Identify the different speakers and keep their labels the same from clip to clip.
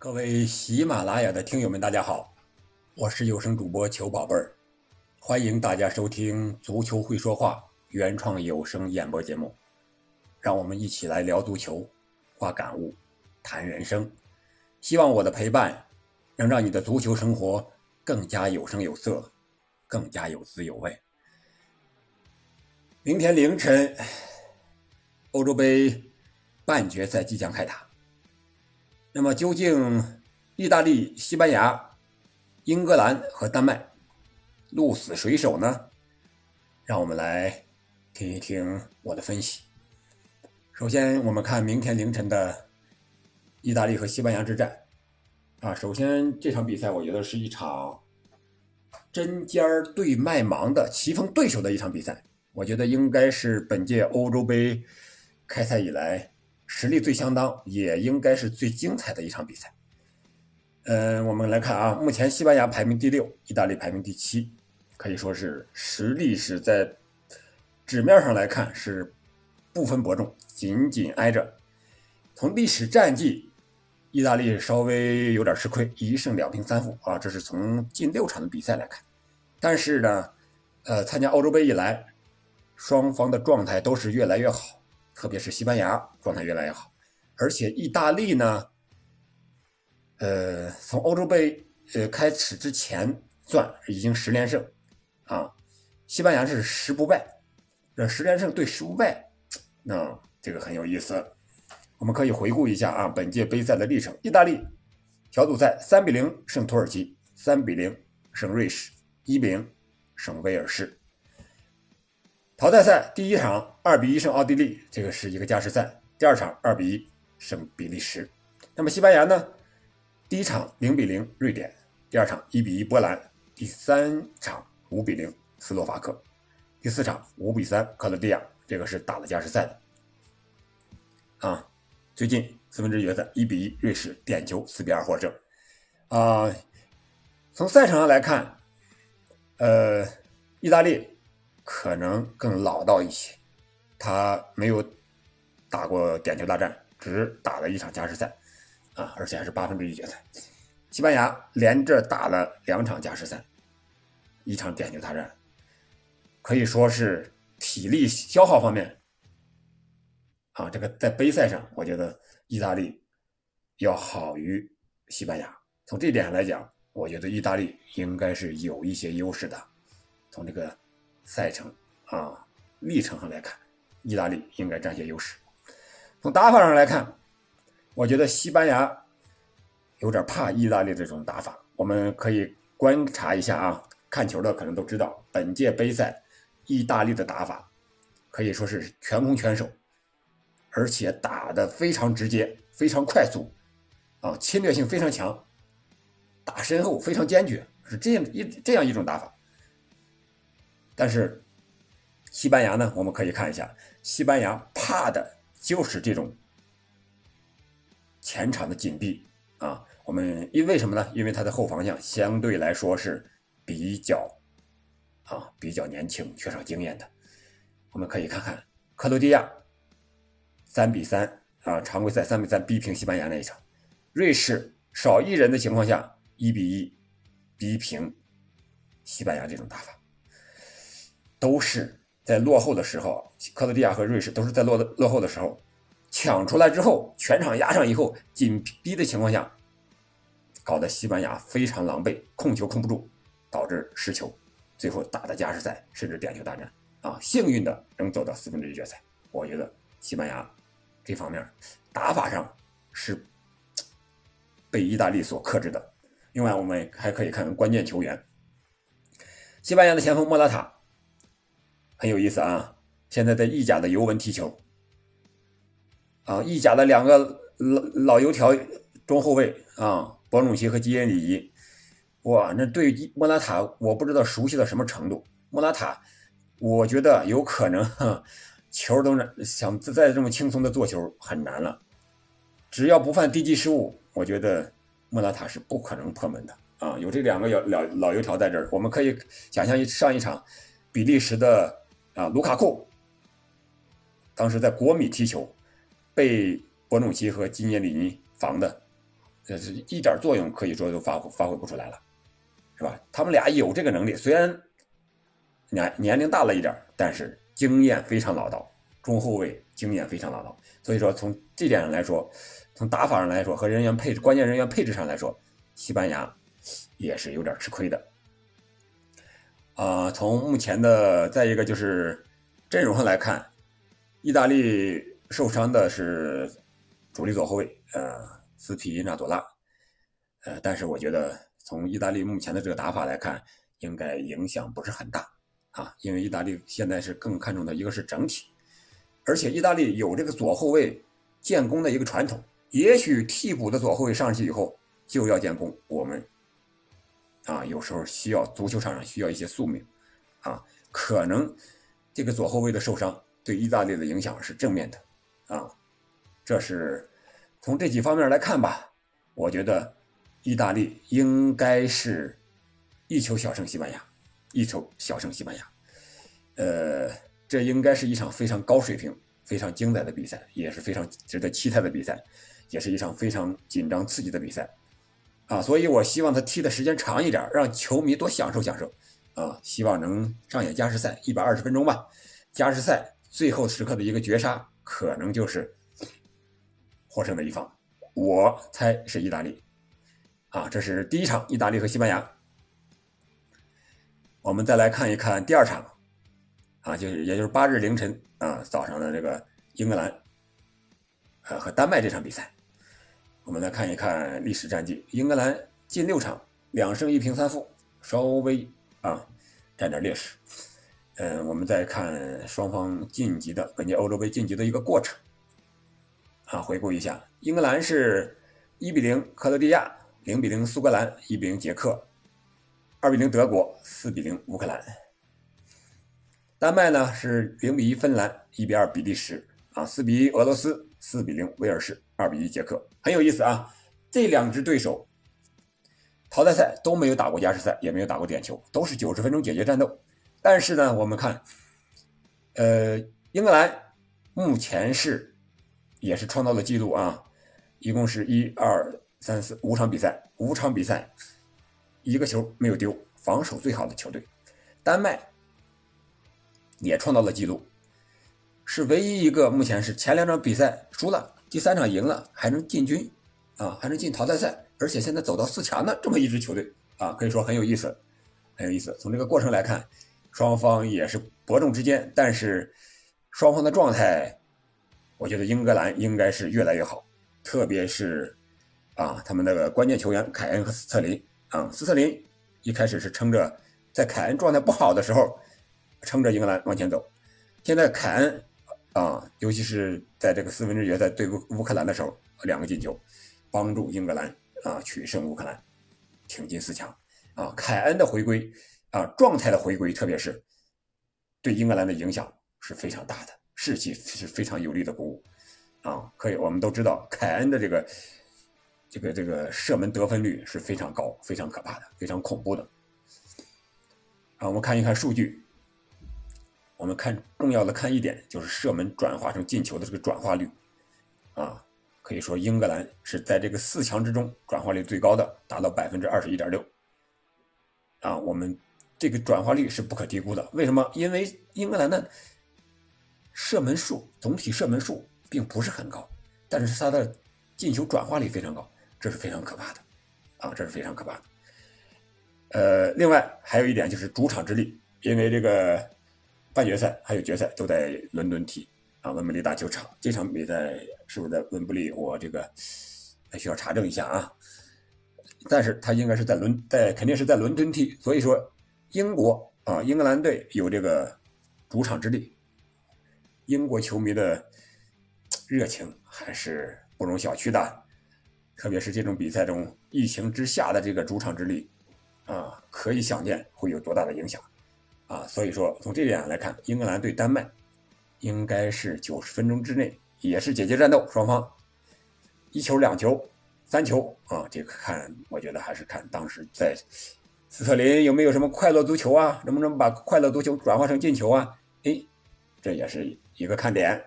Speaker 1: 各位喜马拉雅的听友们，大家好，我是有声主播裘宝贝儿，欢迎大家收听《足球会说话》原创有声演播节目，让我们一起来聊足球、话感悟、谈人生。希望我的陪伴能让你的足球生活更加有声有色，更加有滋有味。明天凌晨，欧洲杯半决赛即将开打。那么究竟意大利、西班牙、英格兰和丹麦鹿死谁手呢？让我们来听一听我的分析。首先，我们看明天凌晨的意大利和西班牙之战。啊，首先这场比赛我觉得是一场针尖对麦芒的棋逢对手的一场比赛。我觉得应该是本届欧洲杯开赛以来。实力最相当，也应该是最精彩的一场比赛。嗯，我们来看啊，目前西班牙排名第六，意大利排名第七，可以说是实力是在纸面上来看是不分伯仲，紧紧挨着。从历史战绩，意大利稍微有点吃亏，一胜两平三负啊，这是从近六场的比赛来看。但是呢，呃，参加欧洲杯以来，双方的状态都是越来越好。特别是西班牙状态越来越好，而且意大利呢，呃，从欧洲杯呃开始之前算已经十连胜啊，西班牙是十不败，这十连胜对十不败，那这个很有意思。我们可以回顾一下啊，本届杯赛的历程：意大利小组赛三比零胜土耳其，三比零胜瑞士，一比零胜威尔士。淘汰赛第一场二比一胜奥地利，这个是一个加时赛。第二场二比一胜比利时。那么西班牙呢？第一场零比零瑞典，第二场一比一波兰，第三场五比零斯洛伐克，第四场五比三克罗地亚，这个是打了加时赛的。啊，最近四分之一决赛一比一瑞士点球四比二获胜。啊，从赛场上来看，呃，意大利。可能更老道一些，他没有打过点球大战，只打了一场加时赛，啊，而且还是八分之一决赛。西班牙连着打了两场加时赛，一场点球大战，可以说是体力消耗方面，啊，这个在杯赛上，我觉得意大利要好于西班牙。从这点上来讲，我觉得意大利应该是有一些优势的。从这个。赛程啊，历程上来看，意大利应该占些优势。从打法上来看，我觉得西班牙有点怕意大利这种打法。我们可以观察一下啊，看球的可能都知道，本届杯赛意大利的打法可以说是全攻全守，而且打的非常直接、非常快速，啊，侵略性非常强，打身后非常坚决，是这样一这样一种打法。但是，西班牙呢？我们可以看一下，西班牙怕的就是这种前场的紧逼啊。我们因为什么呢？因为他的后防线相对来说是比较啊比较年轻、缺少经验的。我们可以看看克罗地亚三比三啊，常规赛三比三逼平西班牙那一场；瑞士少一人的情况下一比一逼平西班牙这种打法。都是在落后的时候，克罗地亚和瑞士都是在落落后的时候抢出来之后，全场压上以后，紧逼的情况下，搞得西班牙非常狼狈，控球控不住，导致失球，最后打的加时赛甚至点球大战啊！幸运的能走到四分之一决赛。我觉得西班牙这方面打法上是被意大利所克制的。另外，我们还可以看关键球员，西班牙的前锋莫拉塔。很有意思啊！现在在意甲的尤文踢球，啊，意甲的两个老老油条中后卫啊，博努奇和基耶里，哇，那对莫拉塔我不知道熟悉到什么程度。莫拉塔，我觉得有可能 球都想再这么轻松的做球很难了，只要不犯低级失误，我觉得莫拉塔是不可能破门的啊！有这两个老老老油条在这儿，我们可以想象一上一场比利时的。啊，卢卡库当时在国米踢球，被博努奇和基涅里尼防的，这是一点作用可以说都发发挥不出来了，是吧？他们俩有这个能力，虽然年年龄大了一点，但是经验非常老道，中后卫经验非常老道。所以说从这点上来说，从打法上来说和人员配置、关键人员配置上来说，西班牙也是有点吃亏的。啊，从目前的再一个就是阵容上来看，意大利受伤的是主力左后卫，呃。斯皮纳多拉，呃，但是我觉得从意大利目前的这个打法来看，应该影响不是很大啊，因为意大利现在是更看重的一个是整体，而且意大利有这个左后卫建功的一个传统，也许替补的左后卫上去以后就要建功，我们啊有时候需要足球场上需要一些宿命啊，可能这个左后卫的受伤对意大利的影响是正面的啊，这是。从这几方面来看吧，我觉得意大利应该是一球小胜西班牙，一球小胜西班牙。呃，这应该是一场非常高水平、非常精彩的比赛，也是非常值得期待的比赛，也是一场非常紧张刺激的比赛啊！所以我希望他踢的时间长一点，让球迷多享受享受啊！希望能上演加时赛一百二十分钟吧。加时赛最后时刻的一个绝杀，可能就是。获胜的一方，我猜是意大利，啊，这是第一场，意大利和西班牙。我们再来看一看第二场，啊，就是也就是八日凌晨啊早上的这个英格兰，呃和丹麦这场比赛，我们来看一看历史战绩，英格兰近六场两胜一平三负，稍微啊占点劣势。嗯，我们再看双方晋级的本届欧洲杯晋级的一个过程。啊，回顾一下，英格兰是1比0克罗地亚，0比0苏格兰，1比0捷克，2比0德国，4比0乌克兰。丹麦呢是0比1芬兰，1比2比利时，啊，4比1俄罗斯，4比0威尔士，2比1捷克。很有意思啊，这两支对手淘汰赛都没有打过加时赛，也没有打过点球，都是90分钟解决战斗。但是呢，我们看，呃，英格兰目前是。也是创造了记录啊！一共是一二三四五场比赛，五场比赛一个球没有丢，防守最好的球队。丹麦也创造了记录，是唯一一个目前是前两场比赛输了，第三场赢了，还能进军啊，还能进淘汰赛，而且现在走到四强的这么一支球队啊，可以说很有意思，很有意思。从这个过程来看，双方也是伯仲之间，但是双方的状态。我觉得英格兰应该是越来越好，特别是啊，他们那个关键球员凯恩和斯特林啊，斯特林一开始是撑着，在凯恩状态不好的时候，撑着英格兰往前走。现在凯恩啊，尤其是在这个四分之一决赛对乌乌克兰的时候，两个进球，帮助英格兰啊取胜乌克兰，挺进四强啊。凯恩的回归啊，状态的回归，特别是对英格兰的影响是非常大的。士气是非常有力的鼓舞，啊，可以，我们都知道凯恩的这个这个这个射门得分率是非常高、非常可怕的、非常恐怖的。啊，我们看一看数据，我们看重要的看一点就是射门转化成进球的这个转化率，啊，可以说英格兰是在这个四强之中转化率最高的，达到百分之二十一点六。啊，我们这个转化率是不可低估的，为什么？因为英格兰的。射门数总体射门数并不是很高，但是他的进球转化率非常高，这是非常可怕的，啊，这是非常可怕的。呃，另外还有一点就是主场之力，因为这个半决赛还有决赛都在伦敦踢啊，温布利大球场。这场比赛是不是在温布利？我这个还需要查证一下啊。但是他应该是在伦，在肯定是在伦敦踢，所以说英国啊，英格兰队有这个主场之力。英国球迷的热情还是不容小觑的，特别是这种比赛中，疫情之下的这个主场之力，啊，可以想见会有多大的影响，啊，所以说从这点来看，英格兰对丹麦应该是九十分钟之内也是解决战斗，双方一球、两球、三球啊，这个看，我觉得还是看当时在斯特林有没有什么快乐足球啊，能不能把快乐足球转化成进球啊？哎，这也是。一个看点，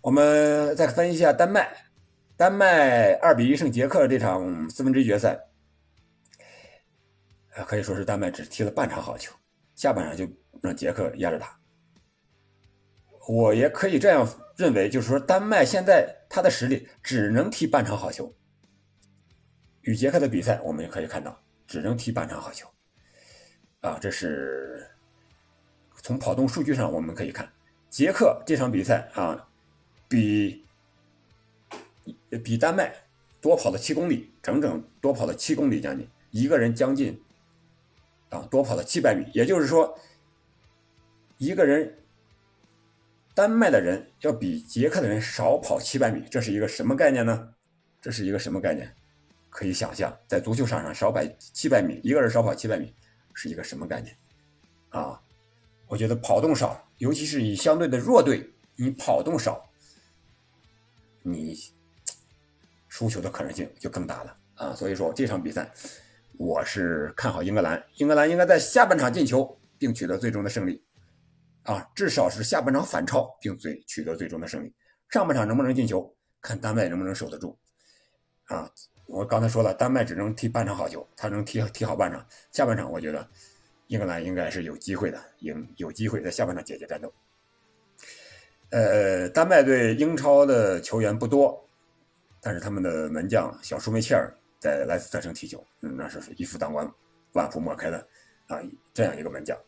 Speaker 1: 我们再分析一下丹麦。丹麦二比一胜捷克这场四分之一决赛，可以说是丹麦只踢了半场好球，下半场就让捷克压着打。我也可以这样认为，就是说丹麦现在他的实力只能踢半场好球。与捷克的比赛，我们也可以看到，只能踢半场好球。啊，这是从跑动数据上我们可以看，捷克这场比赛啊，比比丹麦多跑了七公里，整整多跑了七公里将近，一个人将近啊多跑了七百米，也就是说，一个人丹麦的人要比捷克的人少跑七百米，这是一个什么概念呢？这是一个什么概念？可以想象，在足球场上少跑七百米，一个人少跑七百米。是一个什么概念啊？我觉得跑动少，尤其是以相对的弱队，你跑动少，你 输球的可能性就更大了啊！所以说这场比赛，我是看好英格兰，英格兰应该在下半场进球并取得最终的胜利啊，至少是下半场反超并最取得最终的胜利。上半场能不能进球，看丹麦能不能守得住啊？我刚才说了，丹麦只能踢半场好球，他能踢踢好半场，下半场我觉得英格兰应该是有机会的，赢有机会在下半场解决战斗。呃，丹麦队英超的球员不多，但是他们的门将小舒梅切尔在莱斯特城踢球，嗯那是一夫当关，万夫莫开的啊，这样一个门将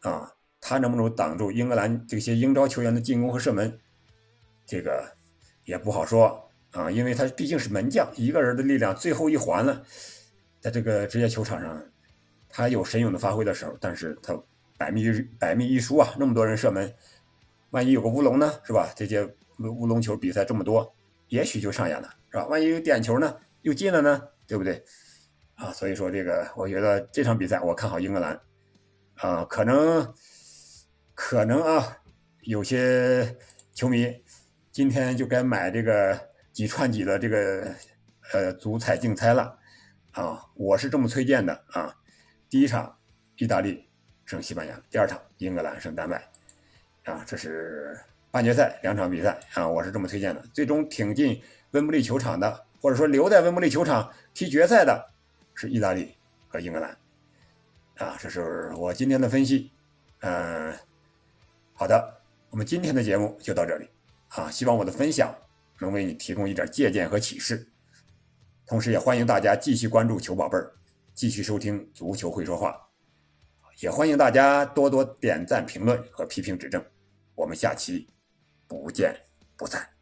Speaker 1: 啊，他能不能挡住英格兰这些英超球员的进攻和射门，这个也不好说。啊，因为他毕竟是门将，一个人的力量最后一环了，在这个职业球场上，他有神勇的发挥的时候，但是他百密百密一疏啊，那么多人射门，万一有个乌龙呢，是吧？这些乌龙球比赛这么多，也许就上演了，是吧？万一有点球呢，又进了呢，对不对？啊，所以说这个，我觉得这场比赛我看好英格兰，啊，可能可能啊，有些球迷今天就该买这个。几串几的这个呃足彩竞猜了啊，我是这么推荐的啊。第一场意大利胜西班牙，第二场英格兰胜丹麦啊，这是半决赛两场比赛啊，我是这么推荐的。最终挺进温布利球场的，或者说留在温布利球场踢决赛的是意大利和英格兰啊，这是我今天的分析。嗯，好的，我们今天的节目就到这里啊，希望我的分享。能为你提供一点借鉴和启示，同时也欢迎大家继续关注球宝贝儿，继续收听足球会说话，也欢迎大家多多点赞、评论和批评指正，我们下期不见不散。